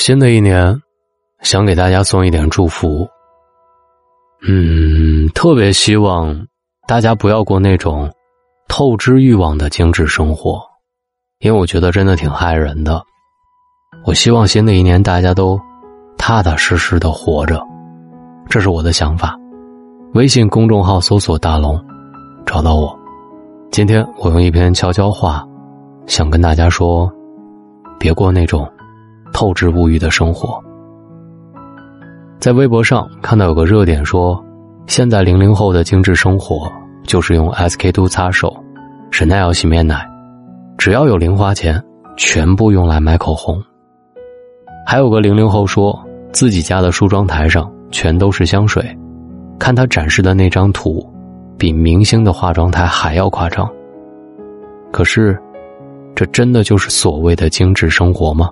新的一年，想给大家送一点祝福。嗯，特别希望大家不要过那种透支欲望的精致生活，因为我觉得真的挺害人的。我希望新的一年大家都踏踏实实的活着，这是我的想法。微信公众号搜索“大龙”，找到我。今天我用一篇悄悄话，想跟大家说：别过那种。透支物欲的生活，在微博上看到有个热点说，现在零零后的精致生活就是用 SK two 擦手、沈奈尔洗面奶，只要有零花钱，全部用来买口红。还有个零零后说自己家的梳妆台上全都是香水，看他展示的那张图，比明星的化妆台还要夸张。可是，这真的就是所谓的精致生活吗？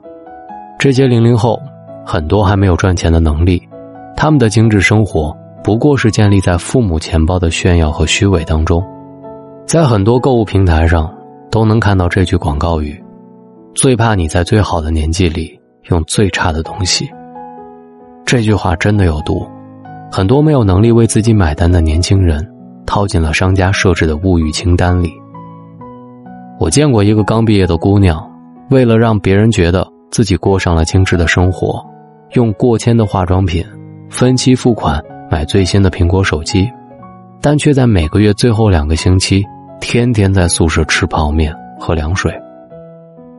这些零零后，很多还没有赚钱的能力，他们的精致生活不过是建立在父母钱包的炫耀和虚伪当中。在很多购物平台上，都能看到这句广告语：“最怕你在最好的年纪里用最差的东西。”这句话真的有毒，很多没有能力为自己买单的年轻人，套进了商家设置的物欲清单里。我见过一个刚毕业的姑娘，为了让别人觉得。自己过上了精致的生活，用过千的化妆品，分期付款买最新的苹果手机，但却在每个月最后两个星期，天天在宿舍吃泡面喝凉水。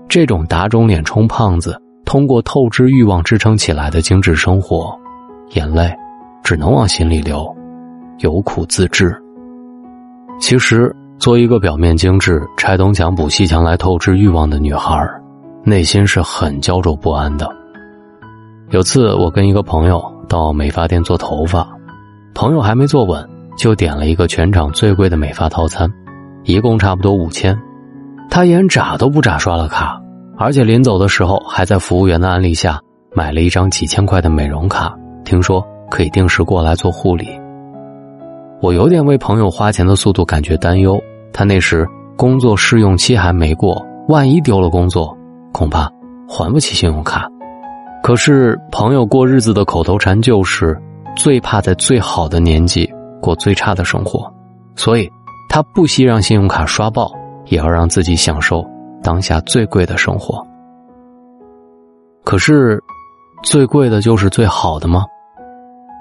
这种打肿脸充胖子，通过透支欲望支撑起来的精致生活，眼泪只能往心里流，有苦自制。其实，做一个表面精致、拆东墙补西墙来透支欲望的女孩内心是很焦灼不安的。有次我跟一个朋友到美发店做头发，朋友还没坐稳，就点了一个全场最贵的美发套餐，一共差不多五千。他眼眨都不眨刷了卡，而且临走的时候还在服务员的安利下买了一张几千块的美容卡，听说可以定时过来做护理。我有点为朋友花钱的速度感觉担忧，他那时工作试用期还没过，万一丢了工作。恐怕还不起信用卡，可是朋友过日子的口头禅就是最怕在最好的年纪过最差的生活，所以他不惜让信用卡刷爆，也要让自己享受当下最贵的生活。可是，最贵的就是最好的吗？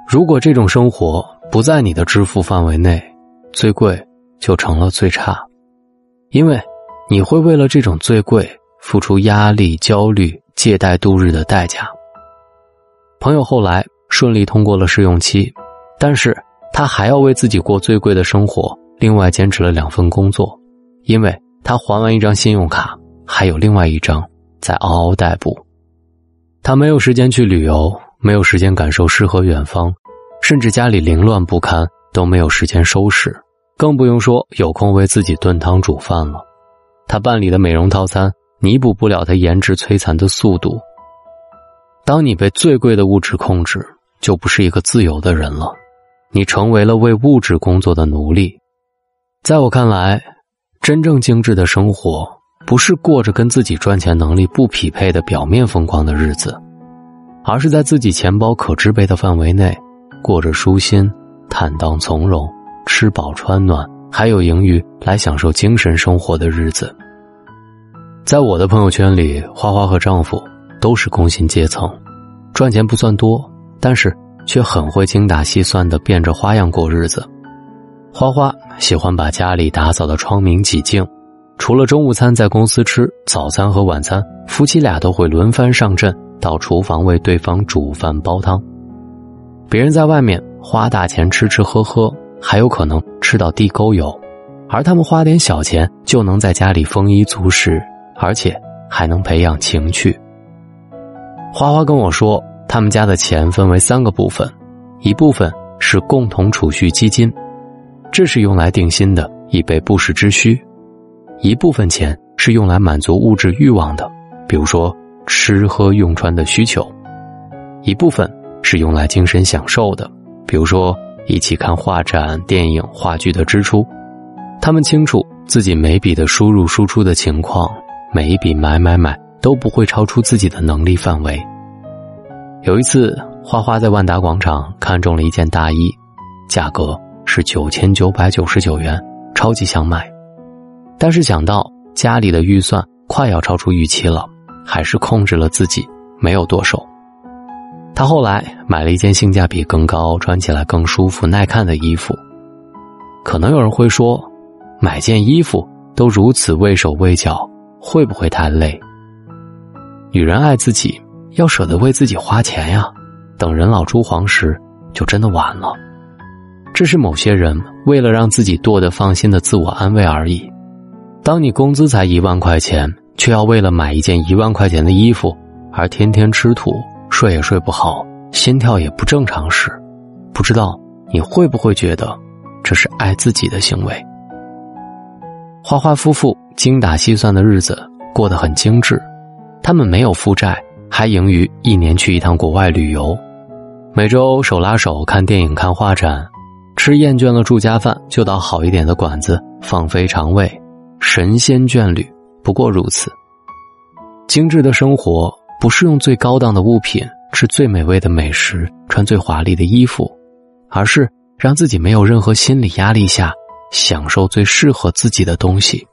如果这种生活不在你的支付范围内，最贵就成了最差，因为你会为了这种最贵。付出压力、焦虑、借贷度日的代价。朋友后来顺利通过了试用期，但是他还要为自己过最贵的生活，另外坚持了两份工作，因为他还完一张信用卡，还有另外一张在嗷嗷待哺。他没有时间去旅游，没有时间感受诗和远方，甚至家里凌乱不堪都没有时间收拾，更不用说有空为自己炖汤煮饭了。他办理的美容套餐。弥补不了他颜值摧残的速度。当你被最贵的物质控制，就不是一个自由的人了，你成为了为物质工作的奴隶。在我看来，真正精致的生活，不是过着跟自己赚钱能力不匹配的表面风光的日子，而是在自己钱包可支配的范围内，过着舒心、坦荡从容、吃饱穿暖，还有盈余来享受精神生活的日子。在我的朋友圈里，花花和丈夫都是工薪阶层，赚钱不算多，但是却很会精打细算的变着花样过日子。花花喜欢把家里打扫的窗明几净，除了中午餐在公司吃，早餐和晚餐夫妻俩都会轮番上阵到厨房为对方煮饭煲汤。别人在外面花大钱吃吃喝喝，还有可能吃到地沟油，而他们花点小钱就能在家里丰衣足食。而且还能培养情趣。花花跟我说，他们家的钱分为三个部分，一部分是共同储蓄基金，这是用来定薪的，以备不时之需；一部分钱是用来满足物质欲望的，比如说吃喝用穿的需求；一部分是用来精神享受的，比如说一起看画展、电影、话剧的支出。他们清楚自己每笔的输入输出的情况。每一笔买买买都不会超出自己的能力范围，有一次，花花在万达广场看中了一件大衣，价格是九千九百九十九元，超级想买。但是想到家里的预算快要超出预期了，还是控制了自己，没有剁手。他后来买了一件性价比更高、穿起来更舒服、耐看的衣服。可能有人会说，买件衣服都如此畏手畏脚，会不会太累？女人爱自己，要舍得为自己花钱呀。等人老珠黄时，就真的晚了。这是某些人为了让自己剁得放心的自我安慰而已。当你工资才一万块钱，却要为了买一件一万块钱的衣服而天天吃土、睡也睡不好、心跳也不正常时，不知道你会不会觉得这是爱自己的行为？花花夫妇精打细算的日子过得很精致，他们没有负债，还盈余一年去一趟国外旅游，每周手拉手看电影、看画展，吃厌倦了住家饭就到好一点的馆子放飞肠胃。神仙眷侣不过如此。精致的生活不是用最高档的物品吃最美味的美食、穿最华丽的衣服，而是让自己没有任何心理压力下享受最适合自己的东西。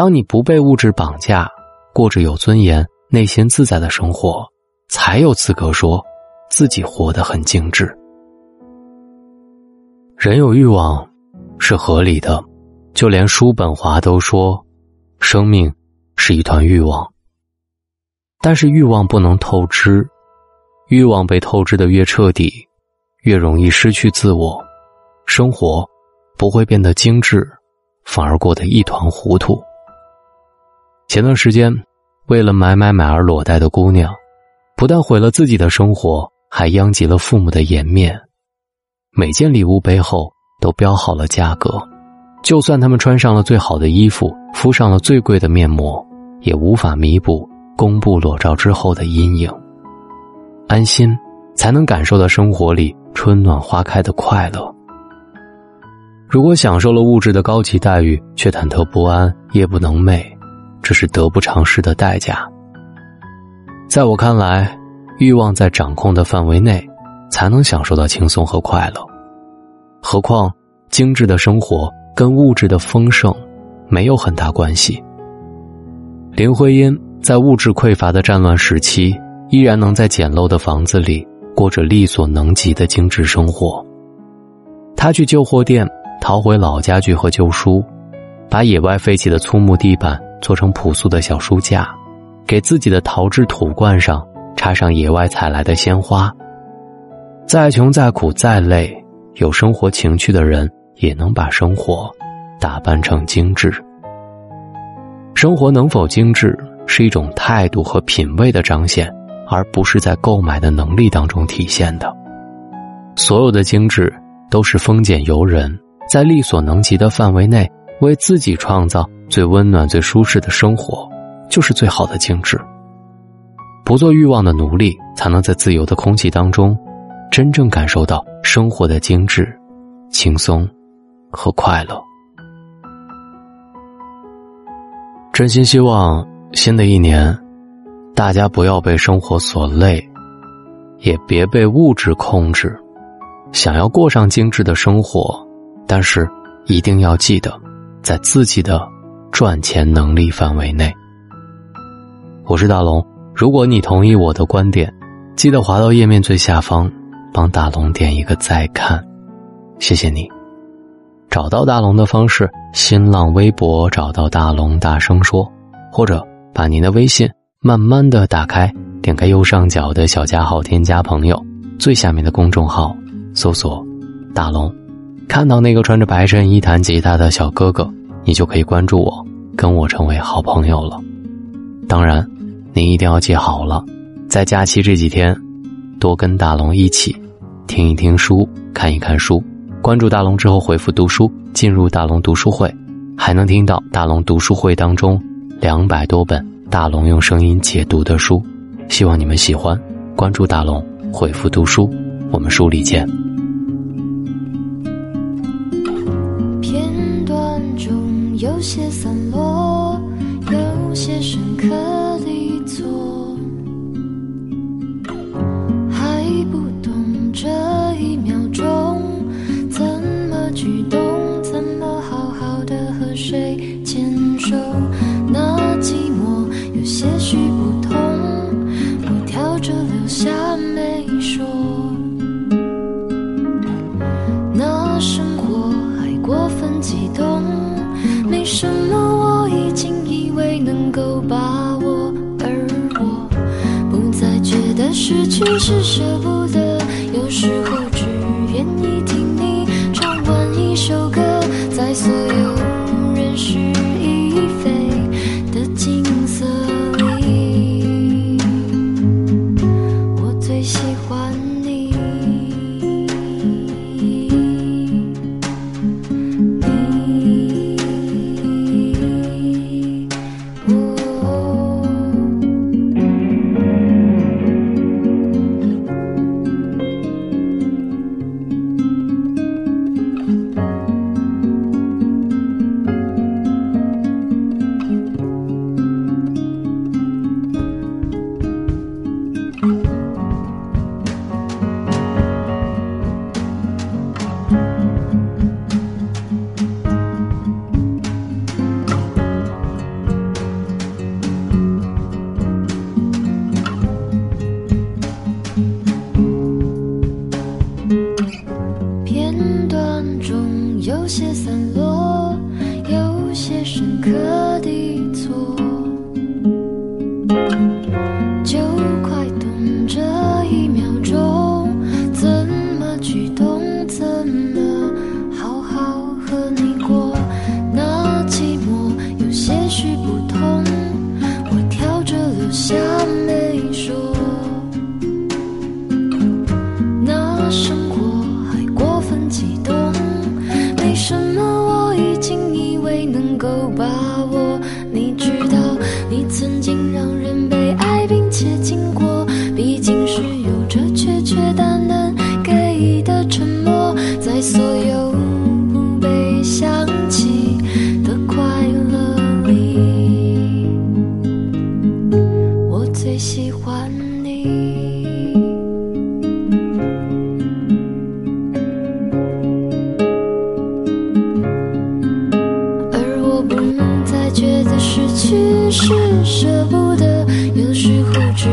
当你不被物质绑架，过着有尊严、内心自在的生活，才有资格说自己活得很精致。人有欲望是合理的。就连叔本华都说，生命是一团欲望。但是欲望不能透支，欲望被透支的越彻底，越容易失去自我，生活不会变得精致，反而过得一团糊涂。前段时间，为了买买买而裸贷的姑娘，不但毁了自己的生活，还殃及了父母的颜面。每件礼物背后都标好了价格。就算他们穿上了最好的衣服，敷上了最贵的面膜，也无法弥补公布裸照之后的阴影。安心，才能感受到生活里春暖花开的快乐。如果享受了物质的高级待遇，却忐忑不安、夜不能寐，这是得不偿失的代价。在我看来，欲望在掌控的范围内，才能享受到轻松和快乐。何况，精致的生活。跟物质的丰盛没有很大关系。林徽因在物质匮乏的战乱时期，依然能在简陋的房子里过着力所能及的精致生活。他去旧货店淘回老家具和旧书，把野外废弃的粗木地板做成朴素的小书架，给自己的陶制土罐上插上野外采来的鲜花。再穷再苦再累，有生活情趣的人。也能把生活打扮成精致。生活能否精致，是一种态度和品味的彰显，而不是在购买的能力当中体现的。所有的精致都是丰俭由人，在力所能及的范围内，为自己创造最温暖、最舒适的生活，就是最好的精致。不做欲望的奴隶，才能在自由的空气当中，真正感受到生活的精致、轻松。和快乐，真心希望新的一年，大家不要被生活所累，也别被物质控制。想要过上精致的生活，但是一定要记得，在自己的赚钱能力范围内。我是大龙，如果你同意我的观点，记得滑到页面最下方，帮大龙点一个再看，谢谢你。找到大龙的方式：新浪微博找到大龙，大声说，或者把您的微信慢慢的打开，点开右上角的小加号，添加朋友，最下面的公众号搜索“大龙”，看到那个穿着白衬衣弹吉他的小哥哥，你就可以关注我，跟我成为好朋友了。当然，您一定要记好了，在假期这几天，多跟大龙一起听一听书，看一看书。关注大龙之后回复读书进入大龙读书会，还能听到大龙读书会当中两百多本大龙用声音解读的书，希望你们喜欢。关注大龙，回复读书，我们书里见。些散落，失去是舍不得有时候 go by. 是舍不得有时候只